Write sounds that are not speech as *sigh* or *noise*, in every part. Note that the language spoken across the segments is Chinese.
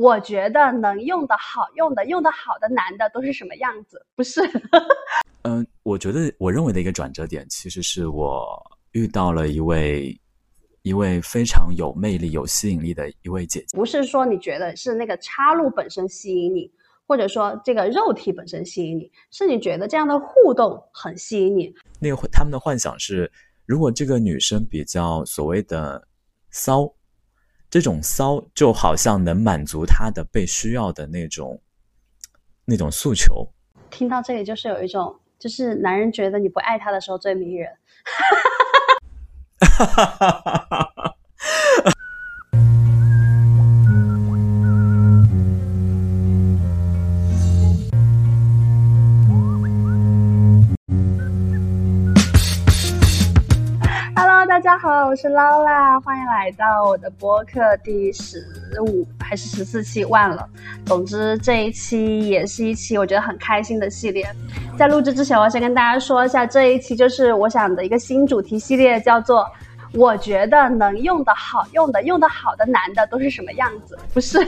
我觉得能用的好、用的用的好的男的都是什么样子？不是？*laughs* 嗯，我觉得我认为的一个转折点，其实是我遇到了一位一位非常有魅力、有吸引力的一位姐姐。不是说你觉得是那个插入本身吸引你，或者说这个肉体本身吸引你，是你觉得这样的互动很吸引你。那个他们的幻想是，如果这个女生比较所谓的骚。这种骚就好像能满足他的被需要的那种那种诉求。听到这里，就是有一种，就是男人觉得你不爱他的时候最迷人。哈哈哈哈哈哈好，我是劳拉，欢迎来到我的播客第十五还是十四期，忘了。总之这一期也是一期我觉得很开心的系列。在录制之前，我先跟大家说一下，这一期就是我想的一个新主题系列，叫做。我觉得能用的好用的用的好的男的都是什么样子？不是，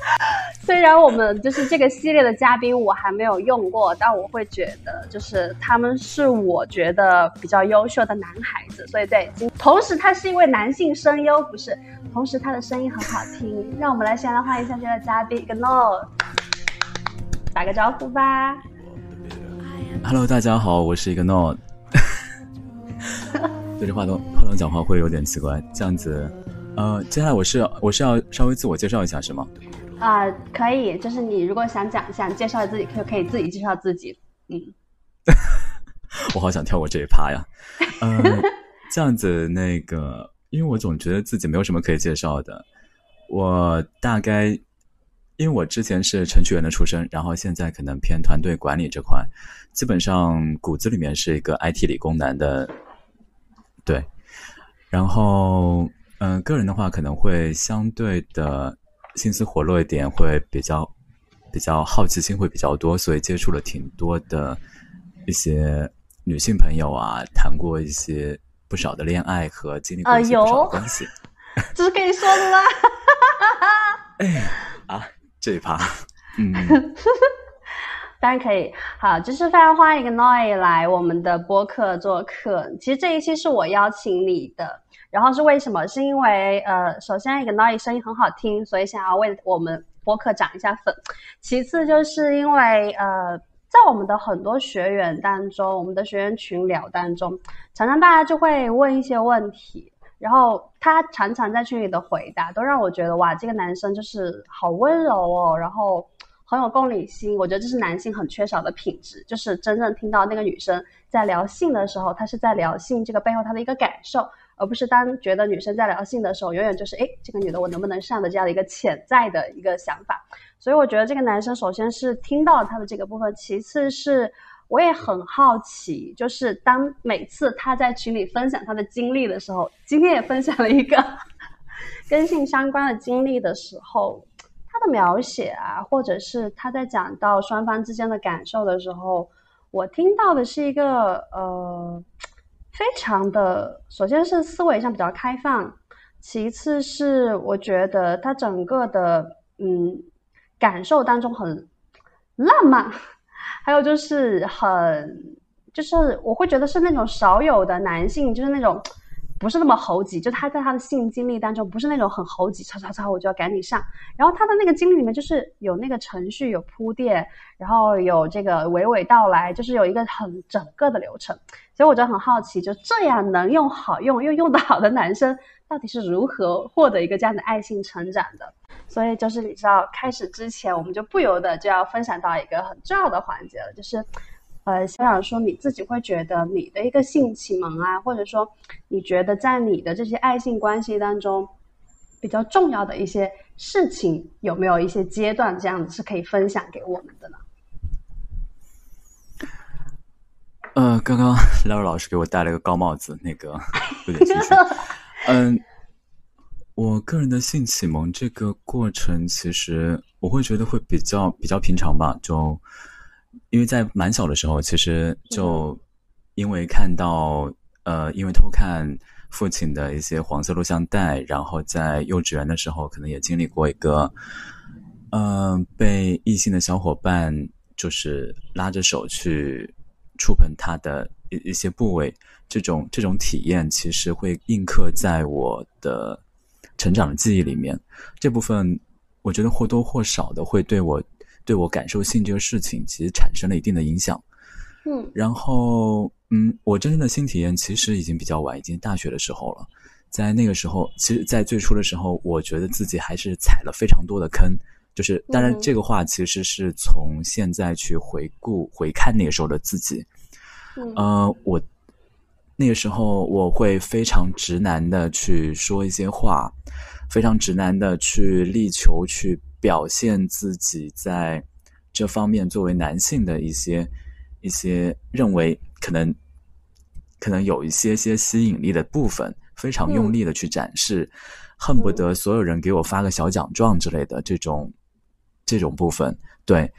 *laughs* 虽然我们就是这个系列的嘉宾我还没有用过，但我会觉得就是他们是我觉得比较优秀的男孩子，所以对，同时他是一位男性声优，不是，同时他的声音很好听。让我们来先来欢迎一下这位嘉宾 Gno，打个招呼吧。Hello，大家好，我是一个 No。对着话筒话筒讲话会有点奇怪，这样子，呃，接下来我是我是要稍微自我介绍一下是吗？啊，可以，就是你如果想讲想介绍自己，可可以自己介绍自己，嗯。*laughs* 我好想跳过这一趴呀，呃，这样子那个，因为我总觉得自己没有什么可以介绍的，我大概因为我之前是程序员的出身，然后现在可能偏团队管理这块，基本上骨子里面是一个 IT 理工男的。对，然后嗯，个人的话可能会相对的心思活络一点，会比较比较好奇心会比较多，所以接触了挺多的一些女性朋友啊，谈过一些不少的恋爱和经历过一些不少的关系。*laughs* *laughs* 这是可以说的吗？*laughs* 哎啊，这一趴，嗯。当然可以，好，就是非常欢迎一个 Noi 来我们的播客做客。其实这一期是我邀请你的，然后是为什么？是因为呃，首先一个 Noi 声音很好听，所以想要为我们播客涨一下粉。其次就是因为呃，在我们的很多学员当中，我们的学员群聊当中，常常大家就会问一些问题，然后他常常在群里的回答都让我觉得哇，这个男生就是好温柔哦，然后。很有共理心，我觉得这是男性很缺少的品质，就是真正听到那个女生在聊性的时候，她是在聊性这个背后她的一个感受，而不是当觉得女生在聊性的时候，永远就是哎，这个女的我能不能上的这样的一个潜在的一个想法。所以我觉得这个男生首先是听到了他的这个部分，其次是我也很好奇，就是当每次他在群里分享他的经历的时候，今天也分享了一个 *laughs* 跟性相关的经历的时候。他的描写啊，或者是他在讲到双方之间的感受的时候，我听到的是一个呃，非常的，首先是思维上比较开放，其次是我觉得他整个的嗯感受当中很浪漫，还有就是很就是我会觉得是那种少有的男性，就是那种。不是那么猴急，就他在他的性经历当中，不是那种很猴急，吵吵吵，我就要赶紧上。然后他的那个经历里面，就是有那个程序，有铺垫，然后有这个娓娓道来，就是有一个很整个的流程。所以我就很好奇，就这样能用好用又用得好的男生，到底是如何获得一个这样的爱性成长的？所以就是你知道，开始之前，我们就不由得就要分享到一个很重要的环节了，就是。呃，想想说你自己会觉得你的一个性启蒙啊，或者说你觉得在你的这些爱性关系当中比较重要的一些事情，有没有一些阶段这样子是可以分享给我们的呢？呃，刚刚 *laughs* 老师给我戴了个高帽子，那个有点心虚。嗯，我个人的性启蒙这个过程，其实我会觉得会比较比较平常吧，就。因为在蛮小的时候，其实就因为看到呃，因为偷看父亲的一些黄色录像带，然后在幼稚园的时候，可能也经历过一个嗯，被异性的小伙伴就是拉着手去触碰他的一一些部位，这种这种体验其实会印刻在我的成长的记忆里面。这部分我觉得或多或少的会对我对我感受性这个事情其实产生了一定的影响。嗯然后，嗯，我真正的新体验其实已经比较晚，已经大学的时候了。在那个时候，其实，在最初的时候，我觉得自己还是踩了非常多的坑。就是，当然，嗯这个话其实是从现在去回顾、回看那个时候的自己。嗯呃，我那个时候我会非常直男的去说一些话，非常直男的去力求去表现自己在这方面作为男性的一些一些认为可能可能有一些些吸引力的部分，非常用力的去展示，恨不得所有人给我发个小奖状之类的这种这种部分，对。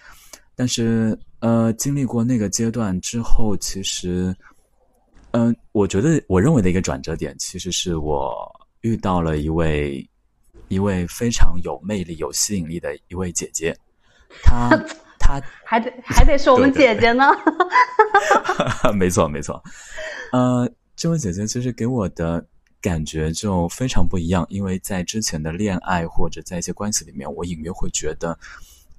但是呃，经历过那个阶段之后，其实，嗯、我觉得我认为的一个转折点，其实是我遇到了一位一位非常有魅力、有吸引力的一位姐姐，她 *laughs* 她还得还得是我们姐姐呢。*laughs* 没错，没错。呃，这位姐姐其实给我的感觉就非常不一样，因为在之前的恋爱或者在一些关系里面，我隐约会觉得，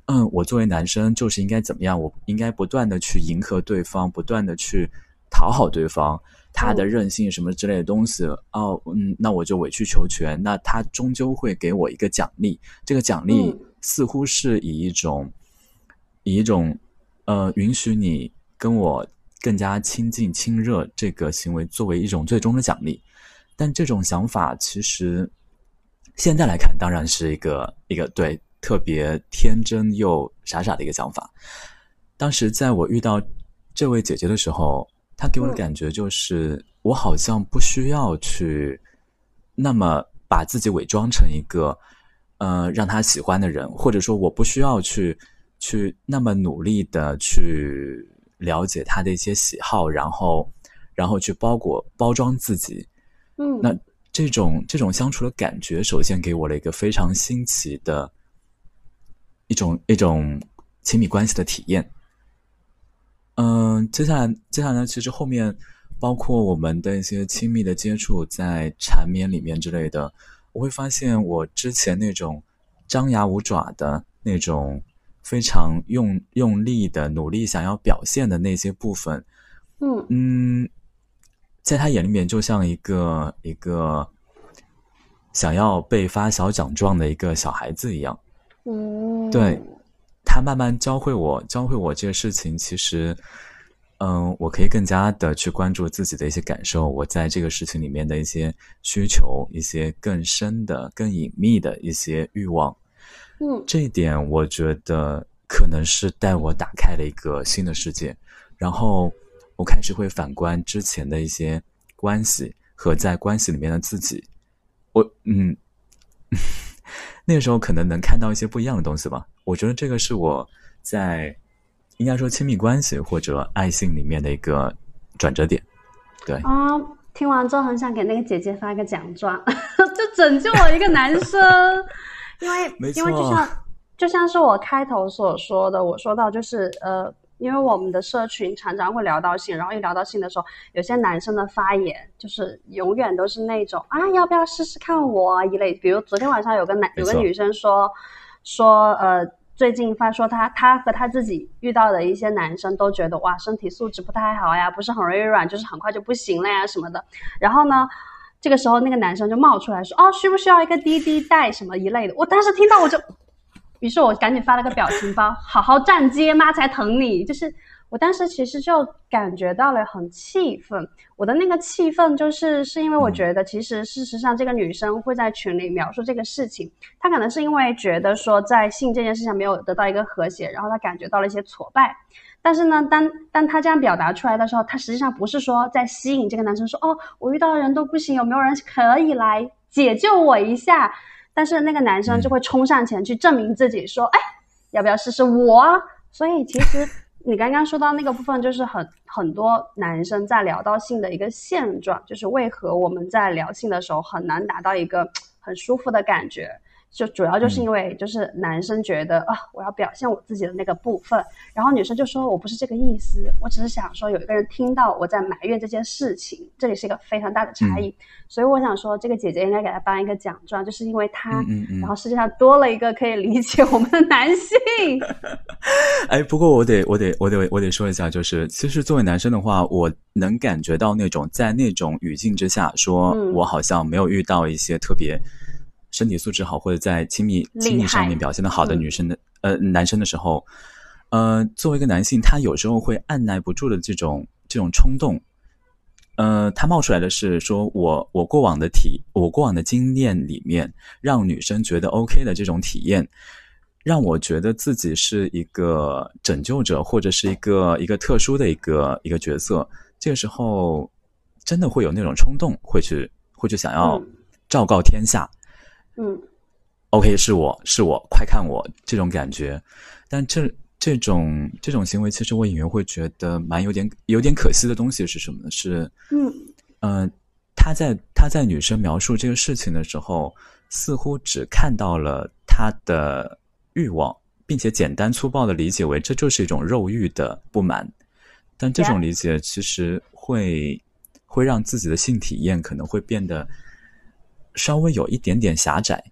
嗯，我作为男生就是应该怎么样，我应该不断的去迎合对方，不断的去讨好对方，他的嗯任性什么之类的东西，哦，嗯，那我就委曲求全，那他终究会给我一个奖励，这个奖励嗯似乎是以一种。以一种呃允许你跟我更加亲近亲热这个行为作为一种最终的奖励，但这种想法其实现在来看当然是一个一个对特别天真又傻傻的一个想法。当时在我遇到这位姐姐的时候，她给我的嗯感觉就是我好像不需要去那么把自己伪装成一个呃让他喜欢的人，或者说我不需要去。去那么努力的去了解他的一些喜好，然后，然后去包裹包装自己。嗯，那这种这种相处的感觉，首先给我了一个非常新奇的一种一种亲密关系的体验。嗯，接下来接下来其实后面包括我们的一些亲密的接触，在缠绵里面之类的，我会发现我之前那种张牙舞爪的那种。非常用用力的努力想要表现的那些部分，嗯嗯，在他眼里面就像一个一个想要被发小奖状的一个小孩子一样。嗯，对，他慢慢教会我，教会我这个事情，其实，嗯，我可以更加的去关注自己的一些感受，我在这个事情里面的一些需求，一些更深的、更隐秘的一些欲望。嗯。这一点我觉得可能是带我打开了一个新的世界，然后我开始会反观之前的一些关系和在关系里面的自己，我嗯，那个时候可能能看到一些不一样的东西吧。我觉得这个是我在应该说亲密关系或者爱性里面的一个转折点。对，啊，听完之后很想给那个姐姐发个奖状，*laughs* 就拯救我一个男生。因为因为就像就像是我开头所说的，我说到就是呃，因为我们的社群常常会聊到性，然后一聊到性的时候，有些男生的发言就是永远都是那种啊，要不要试试看我啊一类。比如昨天晚上有个男有个女生说说呃。最近发说她她和她自己遇到的一些男生都觉得哇身体素质不太好呀，不是很容易软，就是很快就不行了呀什么的。然后呢，这个时候那个男生就冒出来说哦需不需要一个滴滴带什么一类的。我当时听到我就，于是我赶紧发了个表情包，好好站街妈才疼你。就是我当时其实就感觉到了很气愤，我的那个气愤就是是因为我觉得其实事实上这个女生会在群里描述这个事情，她可能是因为觉得说在性这件事上没有得到一个和谐，然后她感觉到了一些挫败。但是呢，当当她这样表达出来的时候，她实际上不是说在吸引这个男生说哦，我遇到的人都不行，有没有人可以来解救我一下？但是那个男生就会冲上前去证明自己，说，哎，要不要试试我啊？所以其实 *laughs* 你刚刚说到那个部分，就是很很多男生在聊到性的一个现状，就是为何我们在聊性的时候很难达到一个很舒服的感觉。就主要就是因为就是男生觉得啊，我要表现我自己的那个部分，然后女生就说我不是这个意思，我只是想说有一个人听到我在埋怨这件事情，这里是一个非常大的差异，所以我想说这个姐姐应该给她颁一个奖状，就是因为她，然后世界上多了一个可以理解我们的男性。*laughs* 哎，不过我得我得我得我得说一下，就是其实作为男生的话，我能感觉到那种在那种语境之下，说我好像没有遇到一些特别。身体素质好，或者在亲密亲密上面表现的好的女生的呃男生的时候，呃，作为一个男性，他有时候会按耐不住的这种这种冲动，呃，他冒出来的是说我我过往的体我过往的经验里面，让女生觉得 OK 的这种体验，让我觉得自己是一个拯救者，或者是一个一个特殊的一个一个角色。这个时候，真的会有那种冲动，会去会去想要昭告天下。嗯，OK，是我是我，快看我这种感觉，但这这种这种行为，其实我隐约会觉得蛮有点有点可惜的东西是什么呢？是嗯嗯，他在他在女生描述这个事情的时候，似乎只看到了他的欲望，并且简单粗暴的理解为这就是一种肉欲的不满，但这种理解其实会会让自己的性体验可能会变得。稍微有一点点狭窄。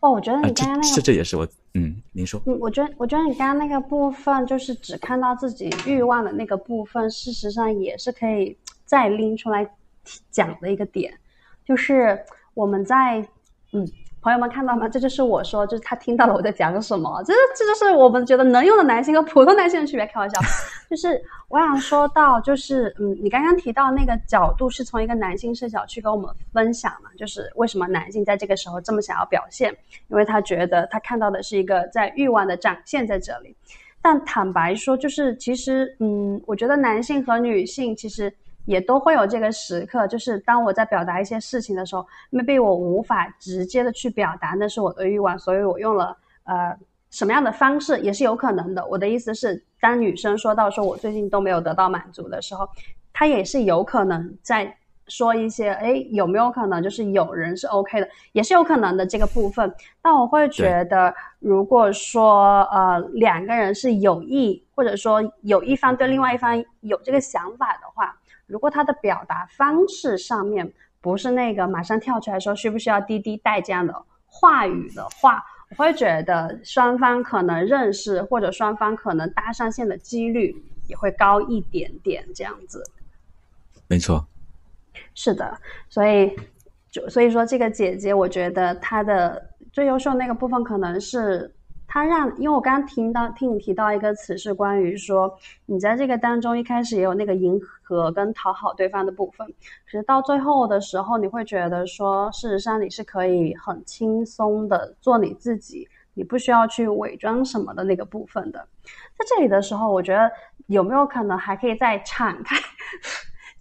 哦，我觉得你刚刚那个，这这也是我，嗯，您说。嗯，我觉得，我觉得你刚刚那个部分，就是只看到自己欲望的那个部分，事实上也是可以再拎出来讲的一个点，就是我们在，嗯。朋友们看到吗？这就是我说，就是他听到了我在讲什么。这这就是我们觉得能用的男性和普通男性的区别。开玩笑，*laughs* 就是我想说到，就是嗯，你刚刚提到那个角度是从一个男性视角去跟我们分享嘛，就是为什么男性在这个时候这么想要表现，因为他觉得他看到的是一个在欲望的展现在这里。但坦白说，就是其实嗯，我觉得男性和女性其实。也都会有这个时刻，就是当我在表达一些事情的时候，maybe 我无法直接的去表达那是我的欲望，所以我用了呃什么样的方式也是有可能的。我的意思是，当女生说到说我最近都没有得到满足的时候，她也是有可能在说一些，哎，有没有可能就是有人是 OK 的，也是有可能的这个部分。但我会觉得，如果说呃两个人是有意，或者说有一方对另外一方有这个想法的话。如果他的表达方式上面不是那个马上跳出来说需不需要滴滴带这样的话语的话，我会觉得双方可能认识或者双方可能搭上线的几率也会高一点点这样子。没错，是的，所以就所以说这个姐姐，我觉得她的最优秀那个部分可能是。他让，因为我刚刚听到听你提到一个词是关于说，你在这个当中一开始也有那个迎合跟讨好对方的部分，可是到最后的时候，你会觉得说，事实上你是可以很轻松的做你自己，你不需要去伪装什么的那个部分的。在这里的时候，我觉得有没有可能还可以再敞开？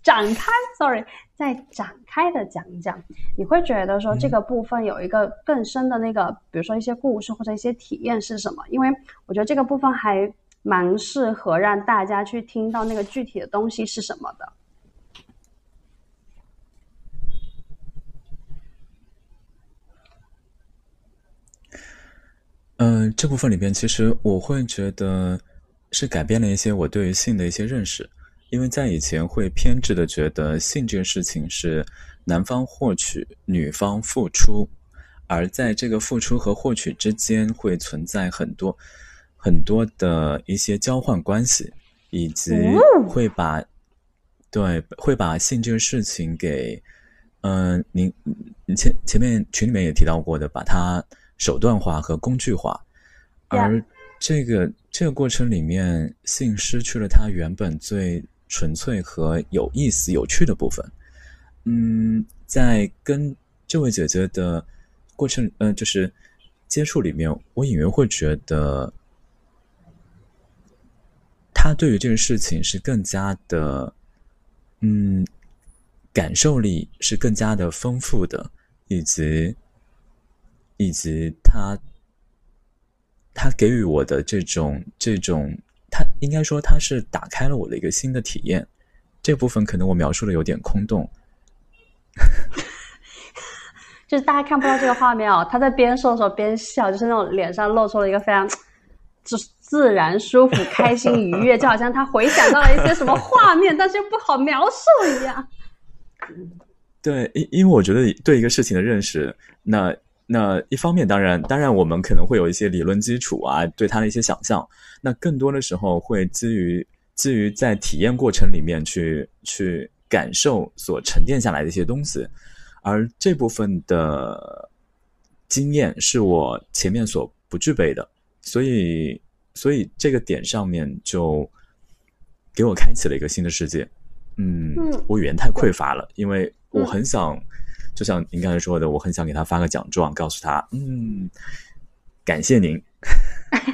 展开，sorry，再展开的讲一讲，你会觉得说这个部分有一个更深的那个，比如说一些故事或者一些体验是什么？因为我觉得这个部分还蛮适合让大家去听到那个具体的东西是什么的。嗯，这部分里边其实我会觉得是改变了一些我对于性的一些认识。因为在以前会偏执的觉得性这个事情是男方获取，女方付出，而在这个付出和获取之间会存在很多很多的一些交换关系，以及会把对会把性这个事情给嗯，您前前面群里面也提到过的，把它手段化和工具化，而这个这个过程里面，性失去了它原本最。纯粹和有意思、有趣的部分，嗯，在跟这位姐姐的过程，呃，就是接触里面，我隐约会觉得，她对于这个事情是更加的，嗯，感受力是更加的丰富的，以及以及她她给予我的这种这种。他应该说他是打开了我的一个新的体验，这部分可能我描述的有点空洞。*laughs* 就是大家看不到这个画面哦，他在边说的时候边笑，就是那种脸上露出了一个非常就是自然、舒服、*laughs* 开心、愉悦，就好像他回想到了一些什么画面，但是又不好描述一样。对，因因为我觉得对一个事情的认识，那那一方面，当然当然我们可能会有一些理论基础啊，对它的一些想象，那更多的时候会基于基于在体验过程里面去去感受所沉淀下来的一些东西，而这部分的经验是我前面所不具备的，所以所以这个点上面就给我开启了一个新的世界。嗯，我语言太匮乏了，因为我很想，就像您刚才说的，我很想给他发个奖状，告诉他，嗯，感谢您，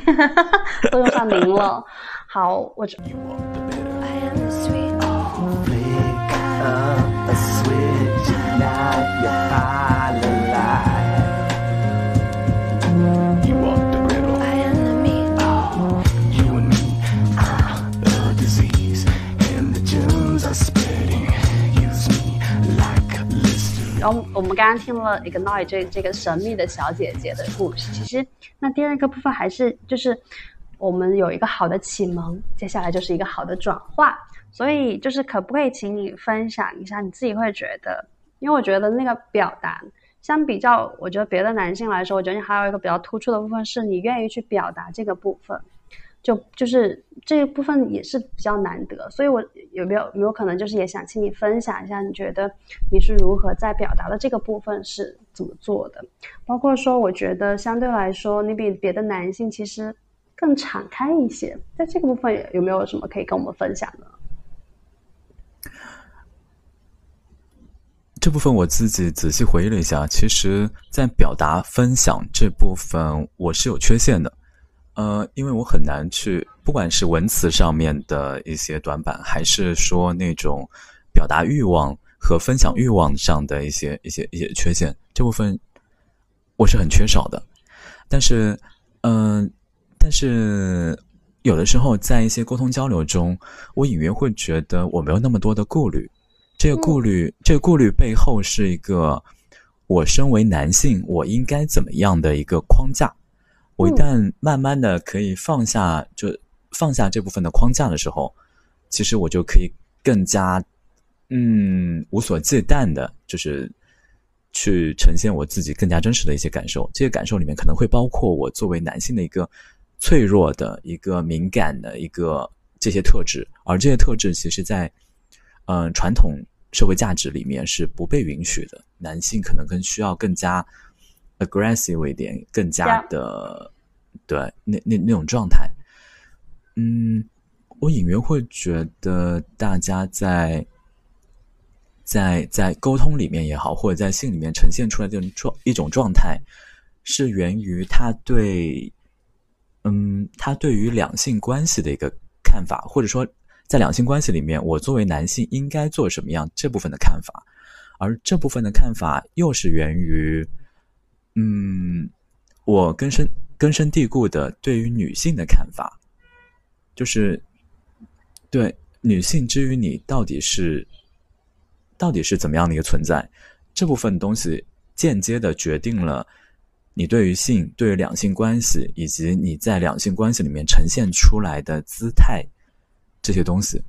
*laughs* 都用上您了。好，我。我们刚刚听了 Ignore 这这个神秘的小姐姐的故事，其实那第二个部分还是就是我们有一个好的启蒙，接下来就是一个好的转化。所以就是可不可以请你分享一下你自己会觉得？因为我觉得那个表达相比较，我觉得别的男性来说，我觉得你还有一个比较突出的部分是你愿意去表达这个部分。就就是这一部分也是比较难得，所以我有没有有没有可能就是也想请你分享一下，你觉得你是如何在表达的这个部分是怎么做的？包括说，我觉得相对来说，你比别的男性其实更敞开一些，在这个部分有没有什么可以跟我们分享的？这部分我自己仔细回忆了一下，其实，在表达分享这部分，我是有缺陷的。呃，因为我很难去，不管是文词上面的一些短板，还是说那种表达欲望和分享欲望上的一些一些一些缺陷，这部分我是很缺少的。但是，嗯，但是有的时候在一些沟通交流中，我隐约会觉得我没有那么多的顾虑。这个顾虑，这个顾虑背后是一个我身为男性我应该怎么样的一个框架。我一旦慢慢的可以放下，就放下这部分的框架的时候，其实我就可以更加，嗯，无所忌惮的，就是去呈现我自己更加真实的一些感受。这些感受里面可能会包括我作为男性的一个脆弱的一个敏感的一个这些特质，而这些特质其实，在嗯传统社会价值里面是不被允许的。男性可能更需要更加。Aggressive 一点，更加的对那那那种状态。嗯，我隐约会觉得大家在在在沟通里面也好，或者在信里面呈现出来这种状一种状态，是源于他对嗯他对于两性关系的一个看法，或者说在两性关系里面，我作为男性应该做什么样这部分的看法，而这部分的看法又是源于。嗯，我根深根深蒂固的对于女性的看法，就是对女性之于你到底是到底是怎么样的一个存在，这部分东西间接的决定了你对于性、对于两性关系以及你在两性关系里面呈现出来的姿态这些东西。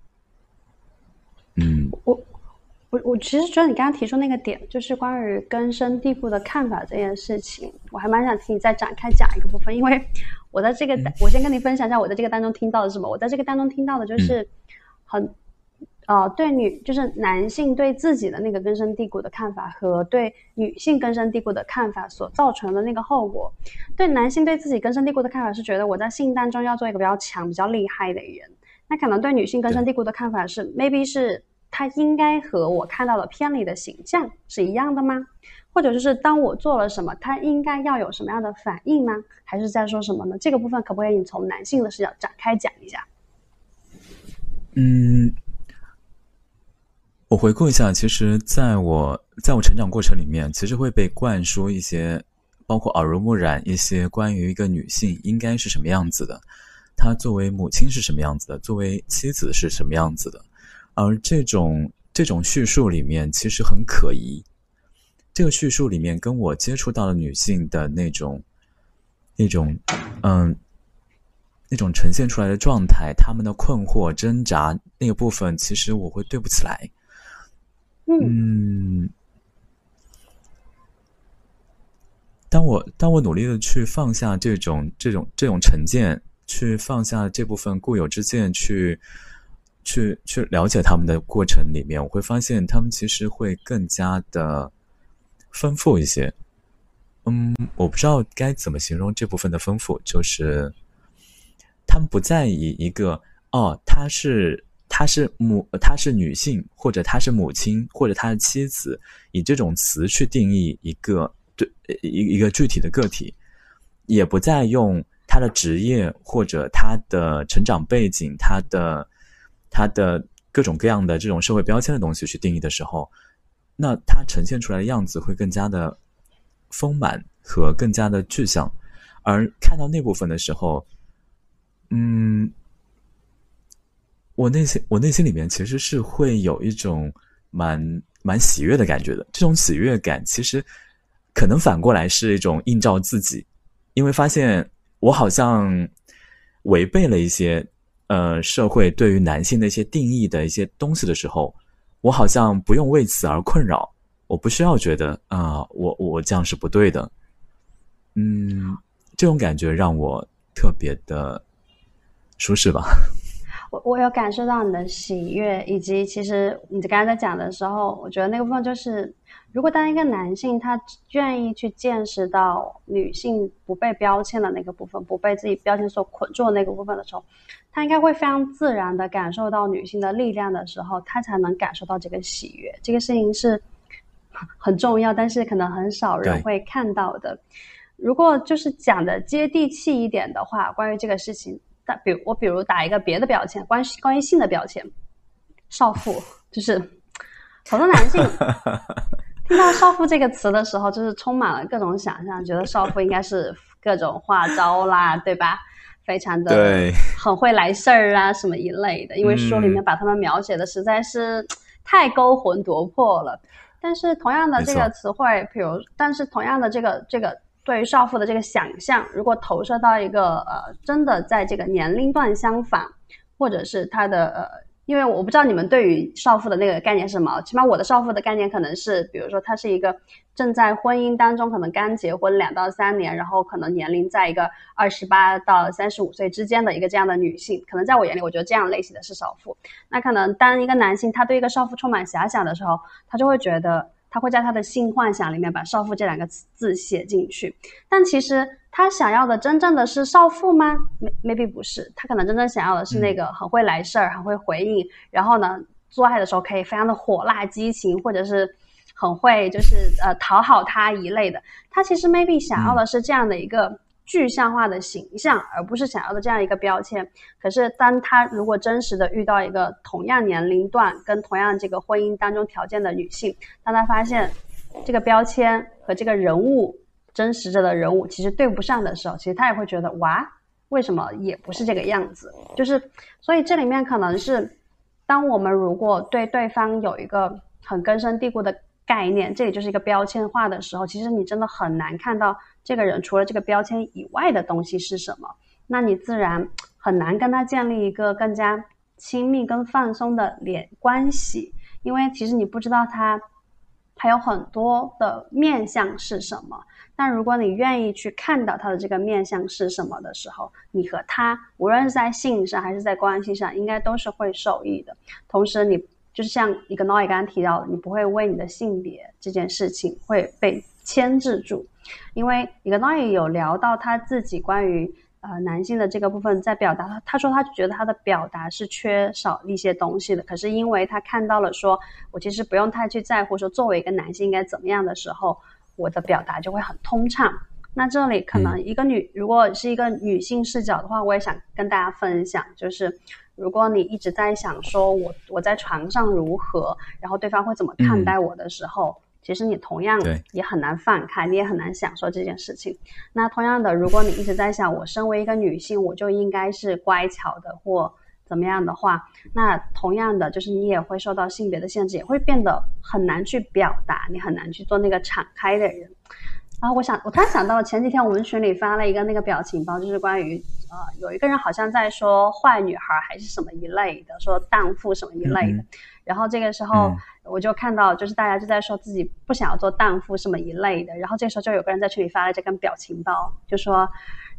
嗯，我。我我其实觉得你刚刚提出那个点，就是关于根深蒂固的看法这件事情，我还蛮想听你再展开讲一个部分，因为 *laughs* 我在这个，我先跟你分享一下我在这个当中听到的是什么。我在这个当中听到的就是，很，呃，对女就是男性对自己的那个根深蒂固的看法和对女性根深蒂固的看法所造成的那个后果。对男性对自己根深蒂固的看法是觉得我在性当中要做一个比较强、比较厉害的人，那可能对女性根深蒂固的看法是 maybe 是。他应该和我看到的片里的形象是一样的吗？或者就是当我做了什么，他应该要有什么样的反应吗？还是在说什么呢？这个部分可不可以你从男性的视角展开讲一下？嗯，我回顾一下，其实在我在我成长过程里面，其实会被灌输一些，包括耳濡目染一些关于一个女性应该是什么样子的，她作为母亲是什么样子的，作为妻子是什么样子的。而这种这种叙述里面其实很可疑，这个叙述里面跟我接触到的女性的那种那种嗯那种呈现出来的状态，她们的困惑挣扎那个部分，其实我会对不起来。嗯，当我当我努力的去放下这种这种这种成见，去放下这部分固有之见，去去去了解他们的过程里面，我会发现他们其实会更加的丰富一些。嗯，我不知道该怎么形容这部分的丰富，就是他们不再以一个哦，他是。她是母，她是女性，或者她是母亲，或者她的妻子，以这种词去定义一个对一一个具体的个体，也不再用她的职业或者她的成长背景、她的它的各种各样的这种社会标签的东西去定义的时候，那它呈现出来的样子会更加的丰满和更加的具象，而看到那部分的时候，嗯。我内心，我内心里面其实是会有一种蛮蛮喜悦的感觉的。这种喜悦感，其实可能反过来是一种映照自己，因为发现我好像违背了一些呃社会对于男性的一些定义的一些东西的时候，我好像不用为此而困扰，我不需要觉得啊，我我这样是不对的。嗯，这种感觉让我特别的舒适吧。*laughs* 我我有感受到你的喜悦，以及其实你刚才在讲的时候，我觉得那个部分就是，如果当一个男性他愿意去见识到女性不被标签的那个部分，不被自己标签所捆住的那个部分的时候，他应该会非常自然的感受到女性的力量的时候，他才能感受到这个喜悦。这个事情是很重要，但是可能很少人会看到的。如果就是讲的接地气一点的话，关于这个事情。比如我，比如打一个别的标签，关关于性的标签，少妇，就是好多男性 *laughs* 听到“少妇”这个词的时候，就是充满了各种想象，觉得少妇应该是各种花招啦，对吧？非常的很会来事儿啊，什么一类的。因为书里面把他们描写的实在是太勾魂夺魄了。但是同样的这个词汇，比如，但是同样的这个这个。对于少妇的这个想象，如果投射到一个呃，真的在这个年龄段相仿，或者是他的呃，因为我不知道你们对于少妇的那个概念是什么，起码我的少妇的概念可能是，比如说她是一个正在婚姻当中，可能刚结婚两到三年，然后可能年龄在一个二十八到三十五岁之间的一个这样的女性，可能在我眼里，我觉得这样类型的是少妇。那可能当一个男性他对一个少妇充满遐想的时候，他就会觉得。他会在他的性幻想里面把“少妇”这两个字写进去，但其实他想要的真正的是少妇吗？maybe 不是，他可能真正想要的是那个很会来事儿、很会回应，然后呢，做爱的时候可以非常的火辣激情，或者是很会就是呃讨好他一类的。他其实 maybe 想要的是这样的一个。具象化的形象，而不是想要的这样一个标签。可是，当他如果真实的遇到一个同样年龄段、跟同样这个婚姻当中条件的女性，当他发现这个标签和这个人物真实着的人物其实对不上的时候，其实他也会觉得哇，为什么也不是这个样子？就是，所以这里面可能是，当我们如果对对方有一个很根深蒂固的。概念，这里就是一个标签化的时候，其实你真的很难看到这个人除了这个标签以外的东西是什么，那你自然很难跟他建立一个更加亲密、跟放松的联关系，因为其实你不知道他还有很多的面相是什么。但如果你愿意去看到他的这个面相是什么的时候，你和他无论是在性上还是在关系上，应该都是会受益的。同时，你。就是像一个 Noy 刚刚提到的，你不会为你的性别这件事情会被牵制住，因为一个 Noy 有聊到他自己关于呃男性的这个部分在表达，他说他觉得他的表达是缺少一些东西的，可是因为他看到了说，我其实不用太去在乎说作为一个男性应该怎么样的时候，我的表达就会很通畅。那这里可能一个女，如果是一个女性视角的话，我也想跟大家分享，就是。如果你一直在想说我我在床上如何，然后对方会怎么看待我的时候，其实你同样也很难放开，你也很难享受这件事情。那同样的，如果你一直在想我身为一个女性，我就应该是乖巧的或怎么样的话，那同样的就是你也会受到性别的限制，也会变得很难去表达，你很难去做那个敞开的人。然后我想，我突然想到，前几天我们群里发了一个那个表情包，就是关于呃，有一个人好像在说坏女孩还是什么一类的，说荡妇什么一类的。然后这个时候我就看到，就是大家就在说自己不想要做荡妇什么一类的。然后这时候就有个人在群里发了这个表情包，就说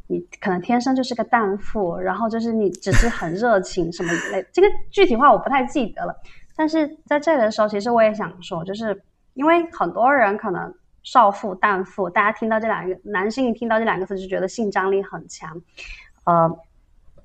你可能天生就是个荡妇，然后就是你只是很热情什么一类。这个具体话我不太记得了，但是在这里的时候，其实我也想说，就是因为很多人可能。少妇、荡妇，大家听到这两个男性听到这两个字就觉得性张力很强，呃，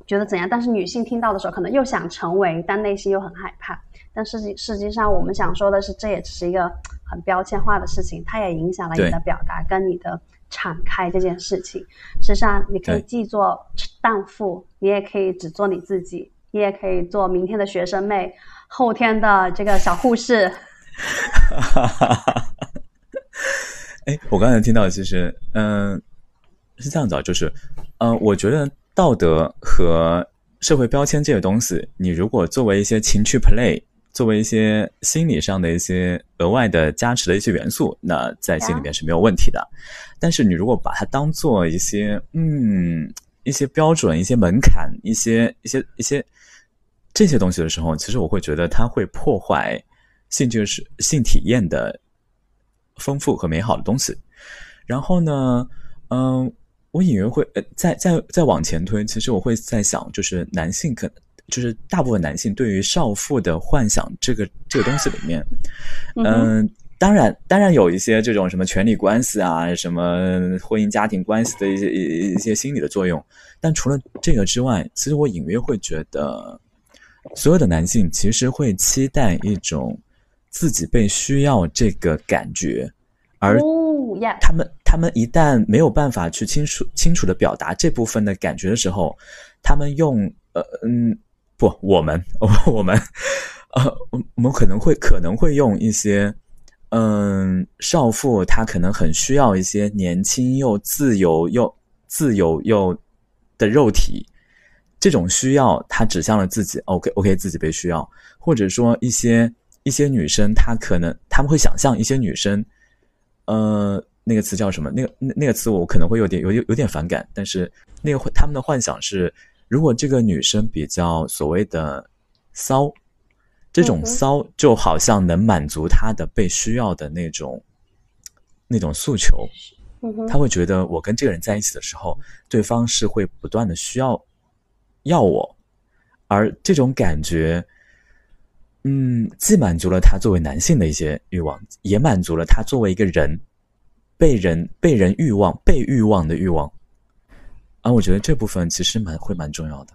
觉得怎样？但是女性听到的时候，可能又想成为，但内心又很害怕。但实际实际上，我们想说的是，这也只是一个很标签化的事情，它也影响了你的表达跟你的敞开这件事情。实际上，你可以既做荡妇，你也可以只做你自己，你也可以做明天的学生妹，后天的这个小护士。*laughs* 哎，我刚才听到，其实，嗯，是这样子啊，就是，嗯，我觉得道德和社会标签这个东西，你如果作为一些情趣 play，作为一些心理上的一些额外的加持的一些元素，那在心里面是没有问题的。但是你如果把它当做一些，嗯，一些标准、一些门槛、一些一些一些这些东西的时候，其实我会觉得它会破坏性就是性体验的。丰富和美好的东西，然后呢，嗯，我隐约会呃，再再再往前推，其实我会在想，就是男性可能就是大部分男性对于少妇的幻想这个这个东西里面，嗯，当然当然有一些这种什么权力关系啊，什么婚姻家庭关系的一些一一些心理的作用，但除了这个之外，其实我隐约会觉得，所有的男性其实会期待一种。自己被需要这个感觉，而他们他们一旦没有办法去清楚清楚的表达这部分的感觉的时候，他们用呃嗯不我们 *laughs* 我们呃我们可能会可能会用一些嗯少妇她可能很需要一些年轻又自由又自由又的肉体，这种需要他指向了自己，OK OK 自己被需要，或者说一些。一些女生，她可能他们会想象一些女生，呃，那个词叫什么？那个那那个词我可能会有点有有有点反感。但是那个他们的幻想是，如果这个女生比较所谓的骚，这种骚就好像能满足她的被需要的那种那种诉求。他会觉得我跟这个人在一起的时候，对方是会不断的需要要我，而这种感觉。嗯，既满足了他作为男性的一些欲望，也满足了他作为一个人被人被人欲望被欲望的欲望。啊，我觉得这部分其实蛮会蛮重要的。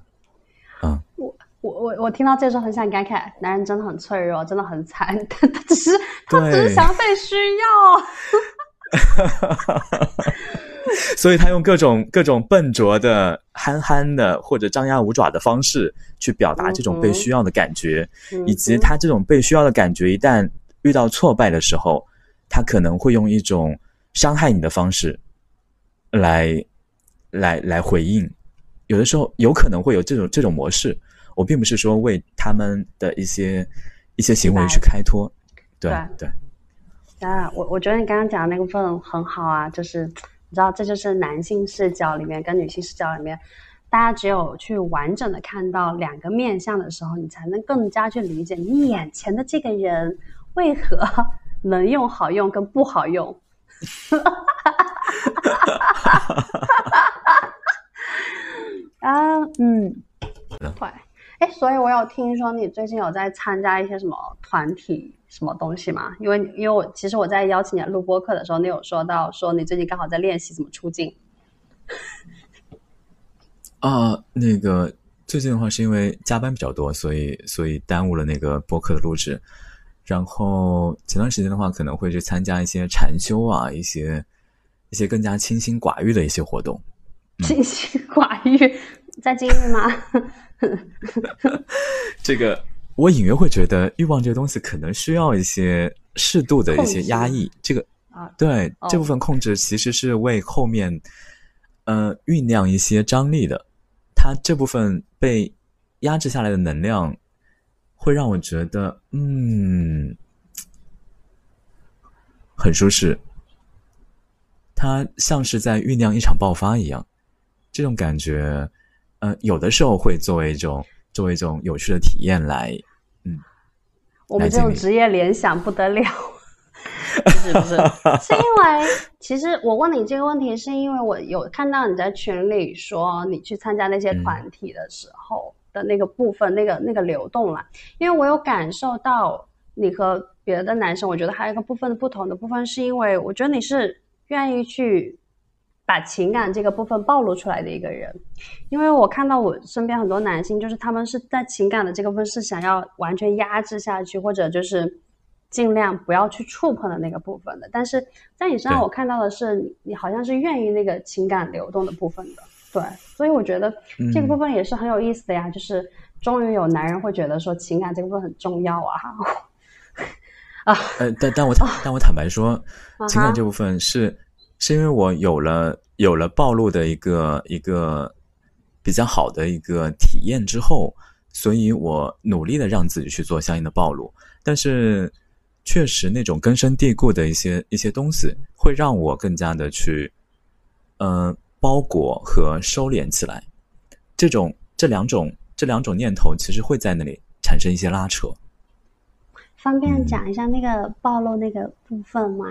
嗯，我我我我听到这时候很想感慨，男人真的很脆弱，真的很惨，他他只是他只是想被需要。*laughs* *laughs* 所以他用各种各种笨拙的、憨憨的或者张牙舞爪的方式去表达这种被需要的感觉，以及他这种被需要的感觉一旦遇到挫败的时候，他可能会用一种伤害你的方式来来来回应。有的时候有可能会有这种这种模式。我并不是说为他们的一些一些行为去开脱，对对。啊，我我觉得你刚刚讲的那个部分很好啊，就是。你知道，这就是男性视角里面跟女性视角里面，大家只有去完整的看到两个面相的时候，你才能更加去理解你眼前的这个人为何 *laughs* 能用好用跟不好用。啊，嗯，对，哎，所以我有听说你最近有在参加一些什么团体。什么东西嘛？因为因为我其实我在邀请你录播课的时候，你有说到说你最近刚好在练习怎么出镜。*laughs* 啊，那个最近的话是因为加班比较多，所以所以耽误了那个播客的录制。然后前段时间的话，可能会去参加一些禅修啊，一些一些更加清心寡欲的一些活动。清心寡欲，在今日吗？*laughs* 这个。我隐约会觉得欲望这个东西可能需要一些适度的一些压抑，这个啊，对这部分控制其实是为后面呃酝酿一些张力的。它这部分被压制下来的能量，会让我觉得，嗯，很舒适。它像是在酝酿一场爆发一样，这种感觉，呃，有的时候会作为一种作为一种有趣的体验来，嗯，我们这种职业联想不得了，不 *laughs* 是不是，*laughs* 是因为 *laughs* 其实我问你这个问题，是因为我有看到你在群里说你去参加那些团体的时候的那个部分，那个那个流动了，因为我有感受到你和别的男生，我觉得还有一个部分不同的部分，是因为我觉得你是。愿意去把情感这个部分暴露出来的一个人，因为我看到我身边很多男性，就是他们是在情感的这个部分是想要完全压制下去，或者就是尽量不要去触碰的那个部分的。但是在你身上，我看到的是你好像是愿意那个情感流动的部分的。对，所以我觉得这个部分也是很有意思的呀。就是终于有男人会觉得说情感这个部分很重要啊。啊，*laughs* 呃，但但我坦但我坦白说，情感这部分是是因为我有了有了暴露的一个一个比较好的一个体验之后，所以我努力的让自己去做相应的暴露。但是确实那种根深蒂固的一些一些东西，会让我更加的去嗯包裹和收敛起来。这种这两种这两种念头，其实会在那里产生一些拉扯。方便讲一下那个暴露那个部分吗？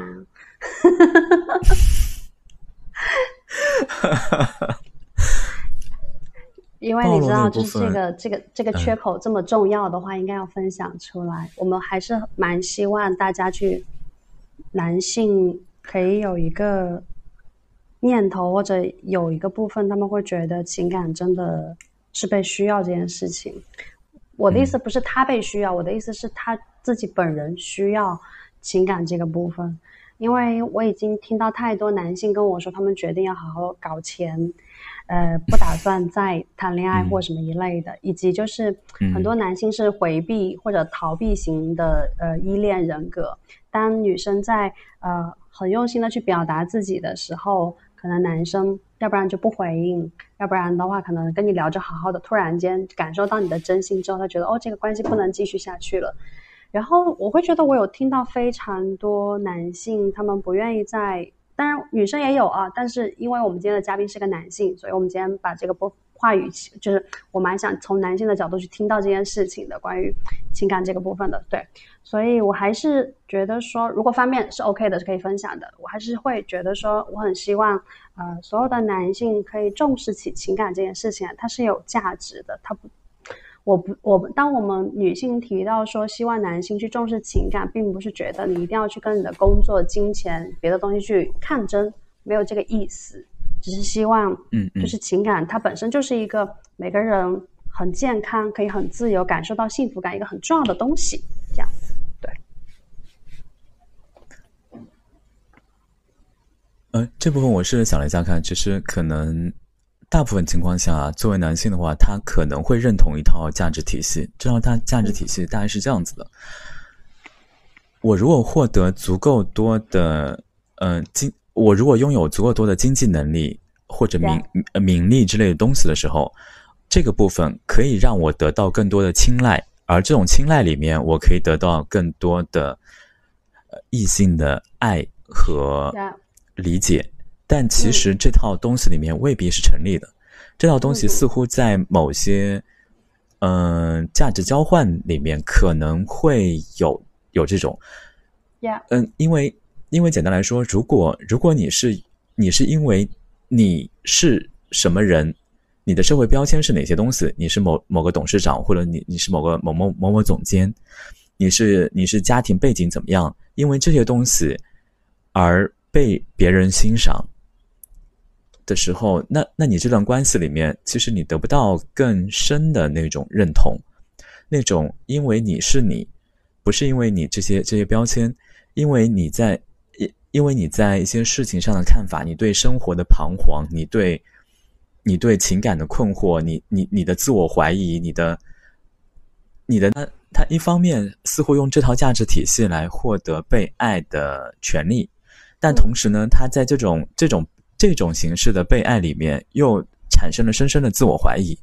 *laughs* 因为你知道，就是这个这个这个缺口这么重要的话，应该要分享出来。我们还是蛮希望大家去，男性可以有一个念头，或者有一个部分，他们会觉得情感真的是被需要这件事情。我的意思不是他被需要，我的意思是他。自己本人需要情感这个部分，因为我已经听到太多男性跟我说，他们决定要好好搞钱，呃，不打算再谈恋爱或什么一类的，以及就是很多男性是回避或者逃避型的呃依恋人格。当女生在呃很用心的去表达自己的时候，可能男生要不然就不回应，要不然的话可能跟你聊着好好的，突然间感受到你的真心之后，他觉得哦这个关系不能继续下去了。然后我会觉得，我有听到非常多男性，他们不愿意在，当然女生也有啊，但是因为我们今天的嘉宾是个男性，所以我们今天把这个播话语，就是我蛮想从男性的角度去听到这件事情的，关于情感这个部分的，对，所以我还是觉得说，如果方面是 OK 的，是可以分享的，我还是会觉得说，我很希望，呃，所有的男性可以重视起情感这件事情，它是有价值的，它不。我不，我当我们女性提到说希望男性去重视情感，并不是觉得你一定要去跟你的工作、金钱、别的东西去抗争，没有这个意思，只是希望，嗯，就是情感它本身就是一个每个人很健康、可以很自由感受到幸福感一个很重要的东西，这样子，对。呃，这部分我是想了一下看，其实可能。大部分情况下，作为男性的话，他可能会认同一套价值体系。这套他价值体系大概是这样子的：我如果获得足够多的，呃，经，我如果拥有足够多的经济能力或者名名利之类的东西的时候，这个部分可以让我得到更多的青睐，而这种青睐里面，我可以得到更多的异性的爱和理解。但其实这套东西里面未必是成立的，这套东西似乎在某些嗯价值交换里面可能会有有这种，嗯，因为因为简单来说，如果如果你是你是因为你是什么人，你的社会标签是哪些东西？你是某某个董事长，或者你你是某个某某某某总监，你是你是家庭背景怎么样？因为这些东西而被别人欣赏。的时候，那那你这段关系里面，其实你得不到更深的那种认同，那种因为你是你，不是因为你这些这些标签，因为你在因因为你在一些事情上的看法，你对生活的彷徨，你对你对情感的困惑，你你你的自我怀疑，你的你的他他一方面似乎用这套价值体系来获得被爱的权利，但同时呢，他在这种这种。这种形式的被爱里面，又产生了深深的自我怀疑，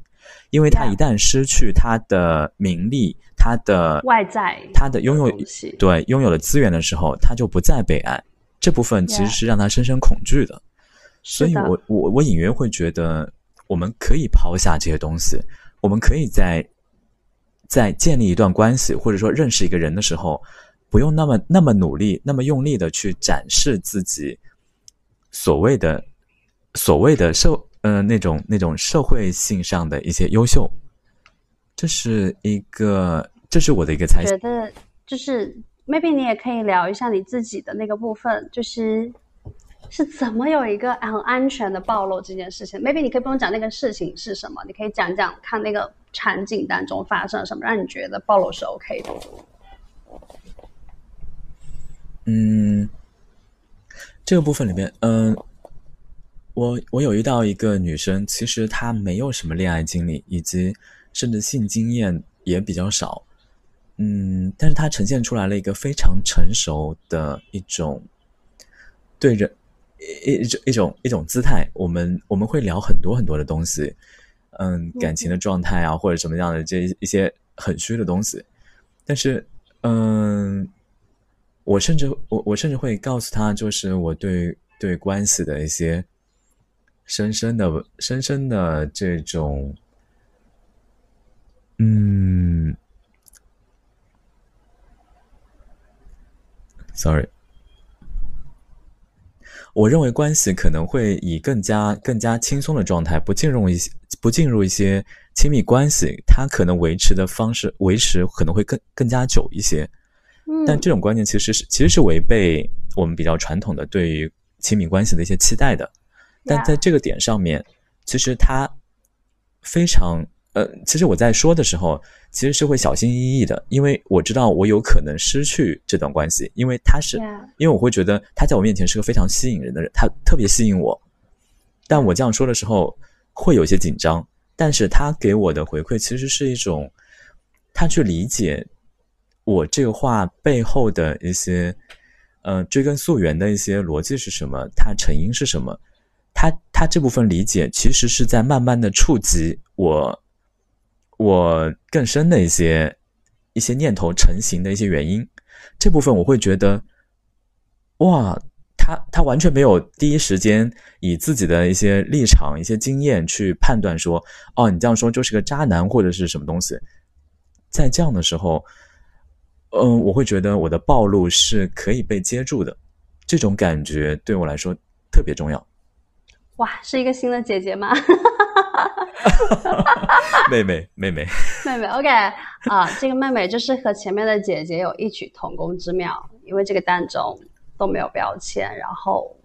因为他一旦失去他的名利，他的外在，他的拥有对拥有了资源的时候，他就不再被爱。这部分其实是让他深深恐惧的。所以我我我隐约会觉得，我们可以抛下这些东西，我们可以在在建立一段关系，或者说认识一个人的时候，不用那么那么努力，那么用力的去展示自己所谓的所谓的社呃那种那种社会性上的一些优秀。这是一个，这是我的一个猜想。觉得就是 maybe 你也可以聊一下你自己的那个部分，就是。是怎么有一个很安全的暴露这件事情？Maybe 你可以不用讲那个事情是什么，你可以讲讲看那个场景当中发生了什么，让你觉得暴露是 OK 的。嗯，这个部分里面，嗯，我我有遇到一个女生，其实她没有什么恋爱经历，以及甚至性经验也比较少，嗯，但是她呈现出来了一个非常成熟的一种对人。一一种一种一种姿态，我们我们会聊很多很多的东西，嗯，感情的状态啊，或者什么样的这一些很虚的东西。但是，嗯，我甚至我我甚至会告诉他，就是我对对关系的一些深深的深深的这种，嗯，sorry。我认为关系可能会以更加更加轻松的状态，不进入一些不进入一些亲密关系，它可能维持的方式维持可能会更更加久一些。但这种观念其实是其实是违背我们比较传统的对于亲密关系的一些期待的。但在这个点上面，其实他非常。呃，其实我在说的时候，其实是会小心翼翼的，因为我知道我有可能失去这段关系，因为他是，因为我会觉得他在我面前是个非常吸引人的人，他特别吸引我。但我这样说的时候会有些紧张，但是他给我的回馈其实是一种，他去理解我这个话背后的一些，呃，追根溯源的一些逻辑是什么，它成因是什么，他他这部分理解其实是在慢慢的触及我。我更深的一些一些念头成型的一些原因，这部分我会觉得，哇，他他完全没有第一时间以自己的一些立场、一些经验去判断说，哦，你这样说就是个渣男或者是什么东西。在这样的时候，嗯，我会觉得我的暴露是可以被接住的，这种感觉对我来说特别重要。哇，是一个新的姐姐吗？*laughs* 妹妹，妹妹，*laughs* 妹妹，OK 啊，这个妹妹就是和前面的姐姐有异曲同工之妙，因为这个当中都没有标签，然后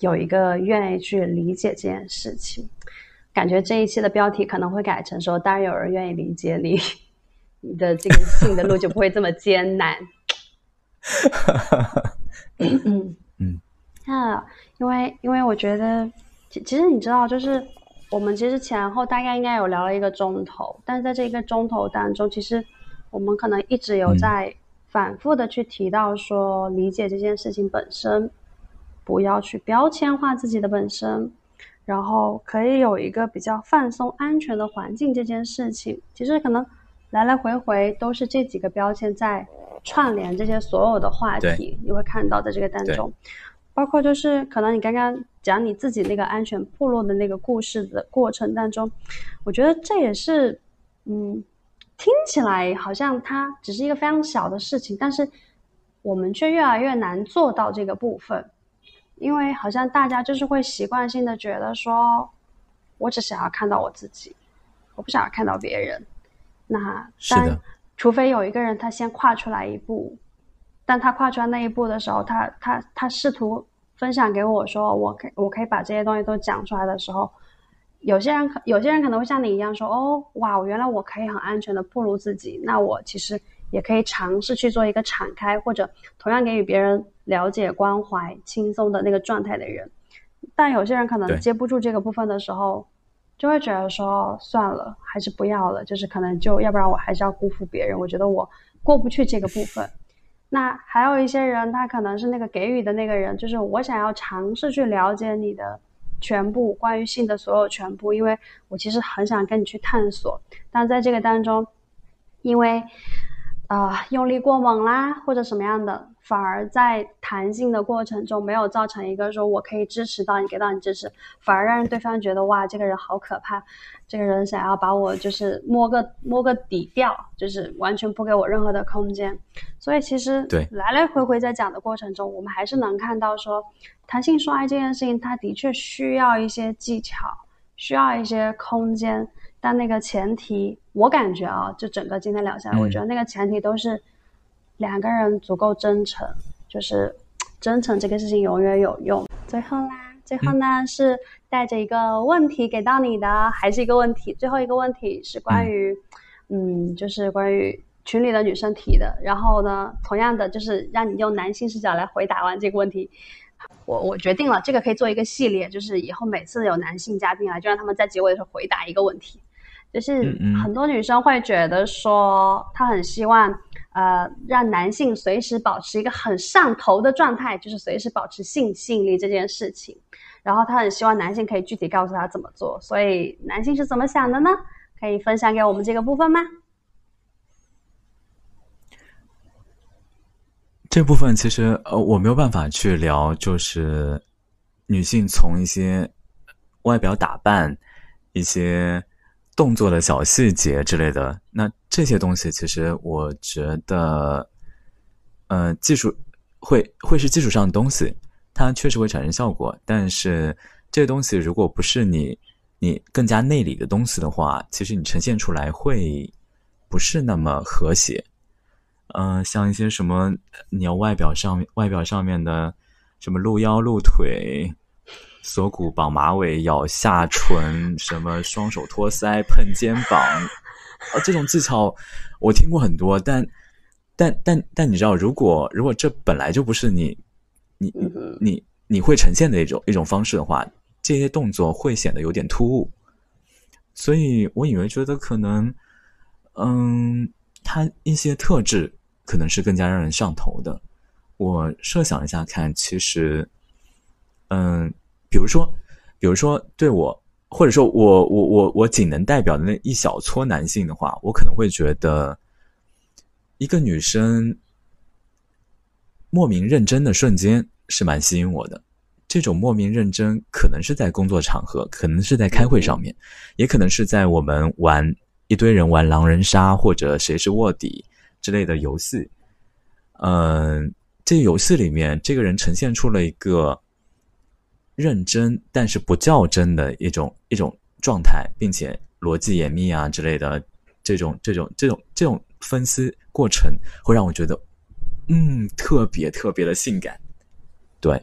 有一个愿意去理解这件事情，感觉这一期的标题可能会改成说，当然有人愿意理解你，你的这个性的路就不会这么艰难。嗯嗯嗯，啊，因为因为我觉得。其其实你知道，就是我们其实前后大概应该有聊了一个钟头，但是在这一个钟头当中，其实我们可能一直有在反复的去提到说，理解这件事情本身，不要去标签化自己的本身，然后可以有一个比较放松、安全的环境。这件事情其实可能来来回回都是这几个标签在串联这些所有的话题，你会看到在这个当中。包括就是可能你刚刚讲你自己那个安全部落的那个故事的过程当中，我觉得这也是，嗯，听起来好像它只是一个非常小的事情，但是我们却越来越难做到这个部分，因为好像大家就是会习惯性的觉得说，我只想要看到我自己，我不想要看到别人。那但除非有一个人他先跨出来一步。但他跨出来那一步的时候，他他他试图分享给我说，我可我可以把这些东西都讲出来的时候，有些人可有些人可能会像你一样说，哦，哇，原来我可以很安全的暴露自己，那我其实也可以尝试去做一个敞开或者同样给予别人了解、关怀、轻松的那个状态的人。但有些人可能接不住这个部分的时候，就会觉得说，算了，还是不要了，就是可能就要不然我还是要辜负别人，我觉得我过不去这个部分。那还有一些人，他可能是那个给予的那个人，就是我想要尝试去了解你的全部，关于性的所有全部，因为我其实很想跟你去探索，但在这个当中，因为。啊，用力过猛啦，或者什么样的，反而在谈性的过程中没有造成一个说我可以支持到你，给到你支持，反而让对方觉得哇，这个人好可怕，这个人想要把我就是摸个摸个底掉，就是完全不给我任何的空间。所以其实对来来回回在讲的过程中，我们还是能看到说，谈性说爱这件事情，它的确需要一些技巧，需要一些空间。但那个前提，我感觉啊，就整个今天聊下来，我觉得那个前提都是两个人足够真诚，就是真诚这个事情永远有用。最后啦，最后呢是带着一个问题给到你的，还是一个问题。最后一个问题是关于，嗯，就是关于群里的女生提的。然后呢，同样的就是让你用男性视角来回答完这个问题。我我决定了，这个可以做一个系列，就是以后每次有男性嘉宾来，就让他们在结尾的时候回答一个问题。就是很多女生会觉得说，她很希望，呃，让男性随时保持一个很上头的状态，就是随时保持性吸引力这件事情。然后她很希望男性可以具体告诉她怎么做。所以男性是怎么想的呢？可以分享给我们这个部分吗？这部分其实呃，我没有办法去聊，就是女性从一些外表打扮一些。动作的小细节之类的，那这些东西其实我觉得，呃，技术会会是技术上的东西，它确实会产生效果。但是这些东西如果不是你你更加内里的东西的话，其实你呈现出来会不是那么和谐。嗯，像一些什么你要外表上外表上面的什么露腰露腿。锁骨绑马尾、咬下唇，什么双手托腮、碰肩膀，啊，这种技巧我听过很多，但但但但你知道，如果如果这本来就不是你你你你会呈现的一种一种方式的话，这些动作会显得有点突兀。所以我以为觉得可能，嗯，他一些特质可能是更加让人上头的。我设想一下看，其实，嗯。比如说，比如说，对我，或者说我，我，我，我仅能代表的那一小撮男性的话，我可能会觉得，一个女生莫名认真的瞬间是蛮吸引我的。这种莫名认真，可能是在工作场合，可能是在开会上面，也可能是在我们玩一堆人玩狼人杀或者谁是卧底之类的游戏。嗯，这个游戏里面，这个人呈现出了一个。认真但是不较真的一种一种状态，并且逻辑严密啊之类的，这种这种这种这种分析过程会让我觉得，嗯，特别特别的性感。对，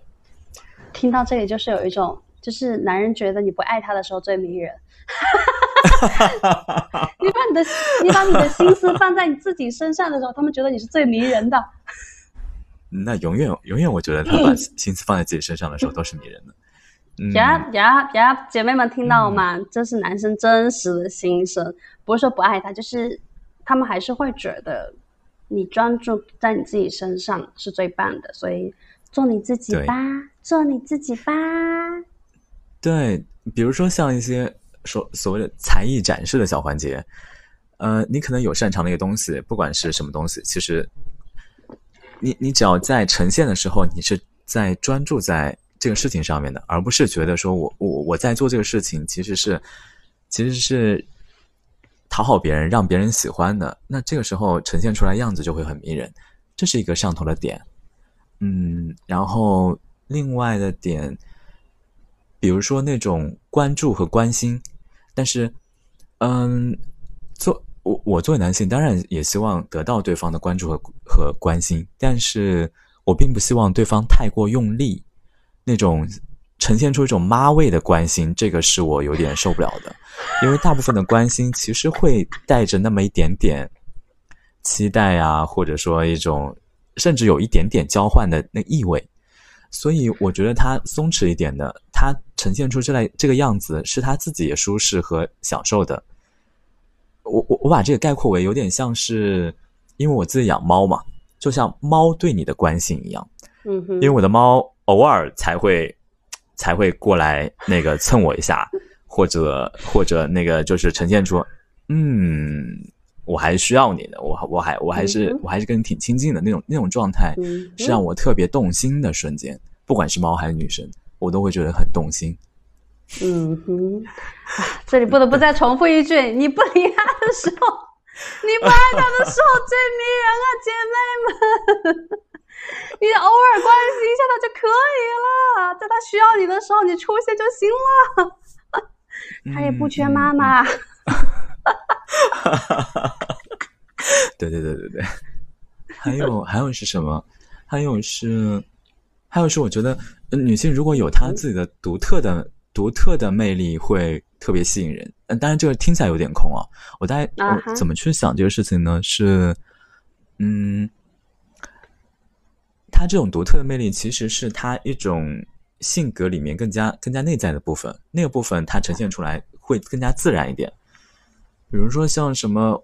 听到这里就是有一种，就是男人觉得你不爱他的时候最迷人。*laughs* 你把你的你把你的心思放在你自己身上的时候，他们觉得你是最迷人的。那永远永远，我觉得他把心思放在自己身上的时候都是迷人的。*laughs* 呀呀呀！姐妹们听到吗？这是男生真实的心声，不是说不爱他，就是他们还是会觉得你专注在你自己身上是最棒的，所以做你自己吧，做你自己吧。对，比如说像一些所所谓的才艺展示的小环节，呃，你可能有擅长的一个东西，不管是什么东西，其实你你只要在呈现的时候，你是在专注在。这个事情上面的，而不是觉得说我我我在做这个事情，其实是其实是讨好别人，让别人喜欢的。那这个时候呈现出来样子就会很迷人，这是一个上头的点。嗯，然后另外的点，比如说那种关注和关心，但是，嗯，做我我作为男性，当然也希望得到对方的关注和和关心，但是我并不希望对方太过用力。那种呈现出一种妈味的关心，这个是我有点受不了的，因为大部分的关心其实会带着那么一点点期待啊，或者说一种甚至有一点点交换的那意味，所以我觉得他松弛一点的，他呈现出这类这个样子是他自己也舒适和享受的。我我我把这个概括为有点像是，因为我自己养猫嘛，就像猫对你的关心一样，嗯哼，因为我的猫。偶尔才会才会过来那个蹭我一下，或者或者那个就是呈现出，嗯，我还需要你的，我我还我还是我还是跟你挺亲近的那种那种状态，是让我特别动心的瞬间。不管是猫还是女生，我都会觉得很动心。嗯哼，这里不得不再重复一句：你不理他的时候，你不爱他的时候最迷人啊，姐妹们！*laughs* 你偶尔关心一下他就可以了，在他需要你的时候，你出现就行了。他也不缺妈妈。*laughs* 对对对对对，还有还有是什么？还有是，还有是，我觉得女性如果有她自己的独特的。独特的魅力会特别吸引人，嗯，当然这个听起来有点空啊。我大概我怎么去想这个事情呢？是，嗯，他这种独特的魅力其实是他一种性格里面更加更加内在的部分，那个部分它呈现出来会更加自然一点。比如说像什么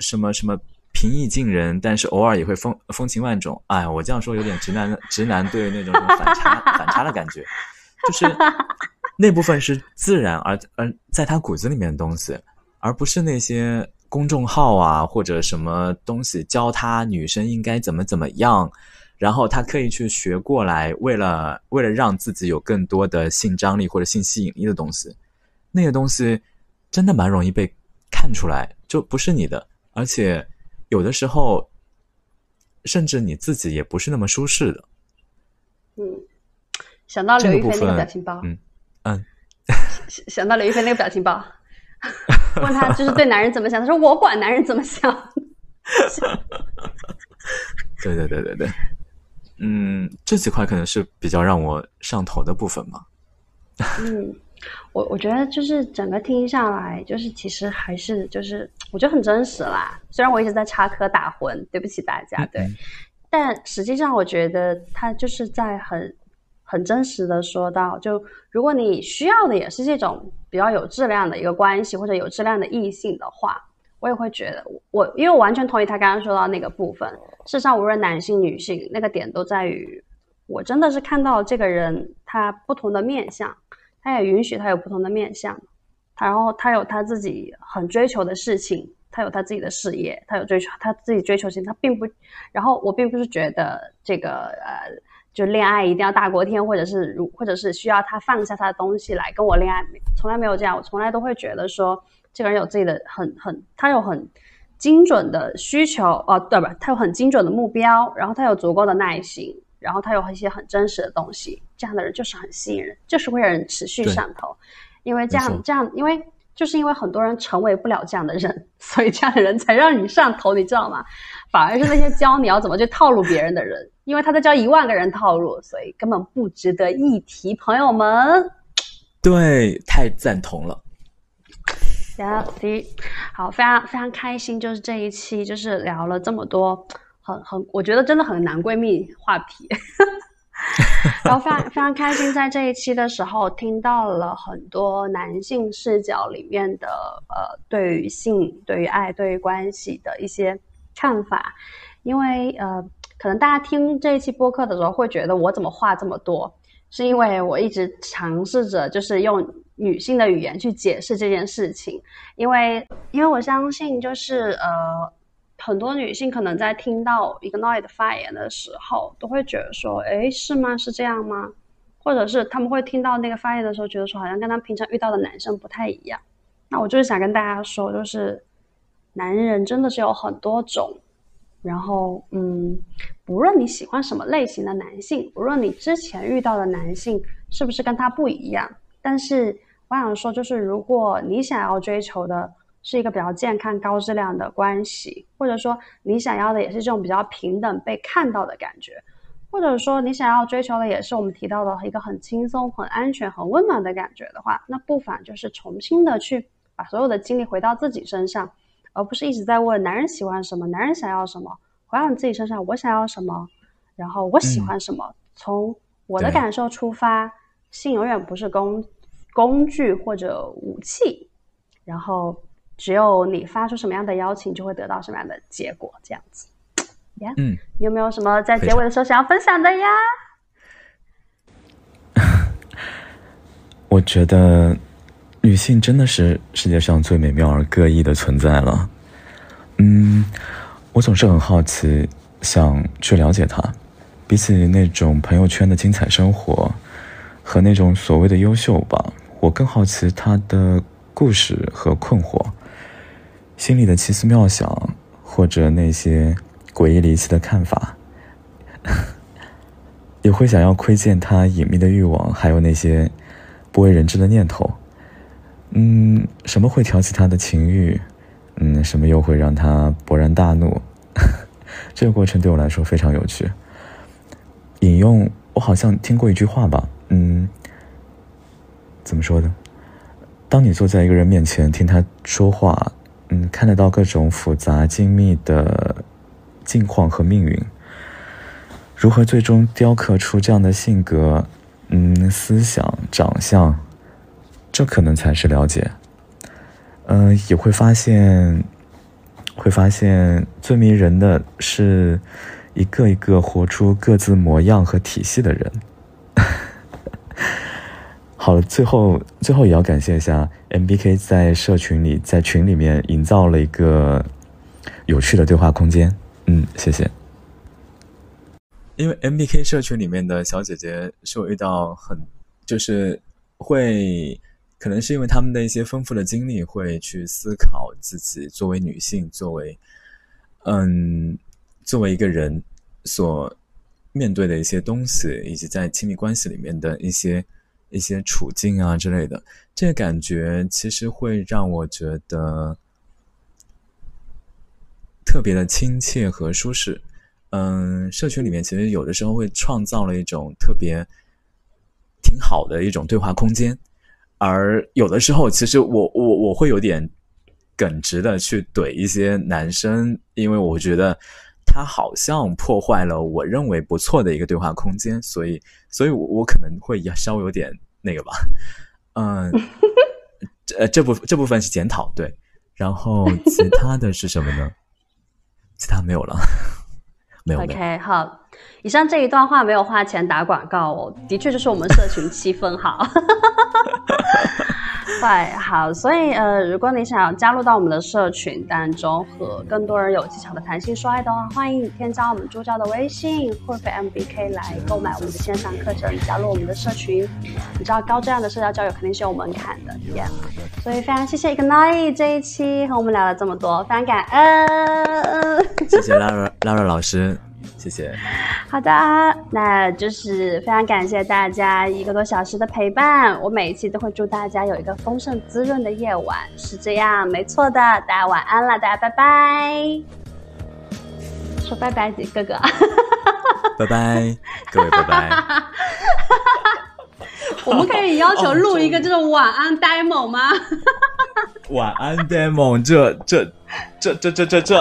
什么什么平易近人，但是偶尔也会风风情万种。哎，我这样说有点直男直男对那种反差 *laughs* 反差的感觉，就是。那部分是自然而而在他骨子里面的东西，而不是那些公众号啊或者什么东西教他女生应该怎么怎么样，然后他刻意去学过来，为了为了让自己有更多的性张力或者性吸引力的东西，那个东西真的蛮容易被看出来，就不是你的，而且有的时候甚至你自己也不是那么舒适的。嗯，想到刘亦菲那个表情包，嗯。嗯，想到刘亦菲那个表情包，问他就是对男人怎么想，他说我管男人怎么想。*laughs* 对对对对对，嗯，这几块可能是比较让我上头的部分嘛。嗯，我我觉得就是整个听下来，就是其实还是就是我觉得很真实啦。虽然我一直在插科打诨，对不起大家，对，但实际上我觉得他就是在很。很真实的说到，就如果你需要的也是这种比较有质量的一个关系，或者有质量的异性的话，我也会觉得我，因为我完全同意他刚刚说到那个部分。事实上，无论男性女性，那个点都在于，我真的是看到这个人他不同的面相，他也允许他有不同的面相，他然后他有他自己很追求的事情，他有他自己的事业，他有追求他自己追求性，他并不，然后我并不是觉得这个呃。就恋爱一定要大过天，或者是如，或者是需要他放下他的东西来跟我恋爱，从来没有这样。我从来都会觉得说，这个人有自己的很很，他有很精准的需求，哦，对吧？他有很精准的目标，然后他有足够的耐心，然后他有一些很真实的东西，这样的人就是很吸引人，就是会让人持续上头。因为这样这样，因为就是因为很多人成为不了这样的人，*laughs* 所以这样的人才让你上头，你知道吗？反而是那些教你要怎么去套路别人的人。因为他在教一万个人套路，所以根本不值得一提。朋友们，对，太赞同了。See，好，非常非常开心，就是这一期就是聊了这么多，很很，我觉得真的很男闺蜜话题。*laughs* 然后非常非常开心，在这一期的时候听到了很多男性视角里面的呃，对于性、对于爱、对于关系的一些看法，因为呃。可能大家听这一期播客的时候会觉得我怎么话这么多，是因为我一直尝试着就是用女性的语言去解释这件事情，因为因为我相信就是呃很多女性可能在听到一个 n o i 的发言的时候，都会觉得说，哎，是吗？是这样吗？或者是他们会听到那个发言的时候，觉得说好像跟他平常遇到的男生不太一样。那我就是想跟大家说，就是男人真的是有很多种。然后，嗯，不论你喜欢什么类型的男性，不论你之前遇到的男性是不是跟他不一样，但是我想说，就是如果你想要追求的是一个比较健康、高质量的关系，或者说你想要的也是这种比较平等、被看到的感觉，或者说你想要追求的也是我们提到的一个很轻松、很安全、很温暖的感觉的话，那不妨就是重新的去把所有的精力回到自己身上。而不是一直在问男人喜欢什么，男人想要什么，回到你自己身上，我想要什么，然后我喜欢什么，从我的感受出发，性永远不是工工具或者武器，然后只有你发出什么样的邀请，就会得到什么样的结果，这样子。呀，嗯，你有没有什么在结尾的时候想要分享的呀？*laughs* 我觉得女性真的是世界上最美妙而各异的存在了。嗯，我总是很好奇，想去了解她。比起那种朋友圈的精彩生活和那种所谓的优秀吧，我更好奇她的故事和困惑，心里的奇思妙想，或者那些诡异离奇的看法。*laughs* 也会想要窥见她隐秘的欲望，还有那些不为人知的念头。嗯，什么会挑起他的情欲？嗯，什么又会让他勃然大怒？*laughs* 这个过程对我来说非常有趣。引用，我好像听过一句话吧。嗯，怎么说的？当你坐在一个人面前听他说话，嗯，看得到各种复杂精密的境况和命运。如何最终雕刻出这样的性格，嗯，思想、长相，这可能才是了解。嗯，也会发现，会发现最迷人的是一个一个活出各自模样和体系的人。*laughs* 好了，最后最后也要感谢一下 M B K 在社群里，在群里面营造了一个有趣的对话空间。嗯，谢谢。因为 M B K 社群里面的小姐姐是我遇到很，就是会，可能是因为他们的一些丰富的经历，会去思考自己作为女性，作为，嗯，作为一个人所面对的一些东西，以及在亲密关系里面的一些一些处境啊之类的，这个感觉其实会让我觉得特别的亲切和舒适。嗯，社群里面其实有的时候会创造了一种特别挺好的一种对话空间，而有的时候其实我我我会有点耿直的去怼一些男生，因为我觉得他好像破坏了我认为不错的一个对话空间，所以所以我可能会稍微有点那个吧，嗯，这这部这部分是检讨对，然后其他的是什么呢？*laughs* 其他没有了。OK，好，以上这一段话没有花钱打广告哦，的确就是我们社群气氛好。*laughs* *laughs* 对，好，所以呃，如果你想要加入到我们的社群当中，和更多人有技巧的谈性说爱的话，欢迎添加我们助教的微信或者 MBK 来购买我们的线上课程，加入我们的社群。你知道高质量的社交交友肯定是有门槛的，Yeah。所以非常谢谢 Ignite 这一期和我们聊了这么多，非常感恩。谢谢 Lara Lara 老师。谢谢。好的，那就是非常感谢大家一个多小时的陪伴。我每一期都会祝大家有一个丰盛滋润的夜晚，是这样，没错的。大家晚安了，大家拜拜。说拜拜，哥哥。拜拜，各位拜拜。*laughs* 我们可以要求录一个这种晚安 demo 吗？*laughs* 晚安 demo，这这这这这这这。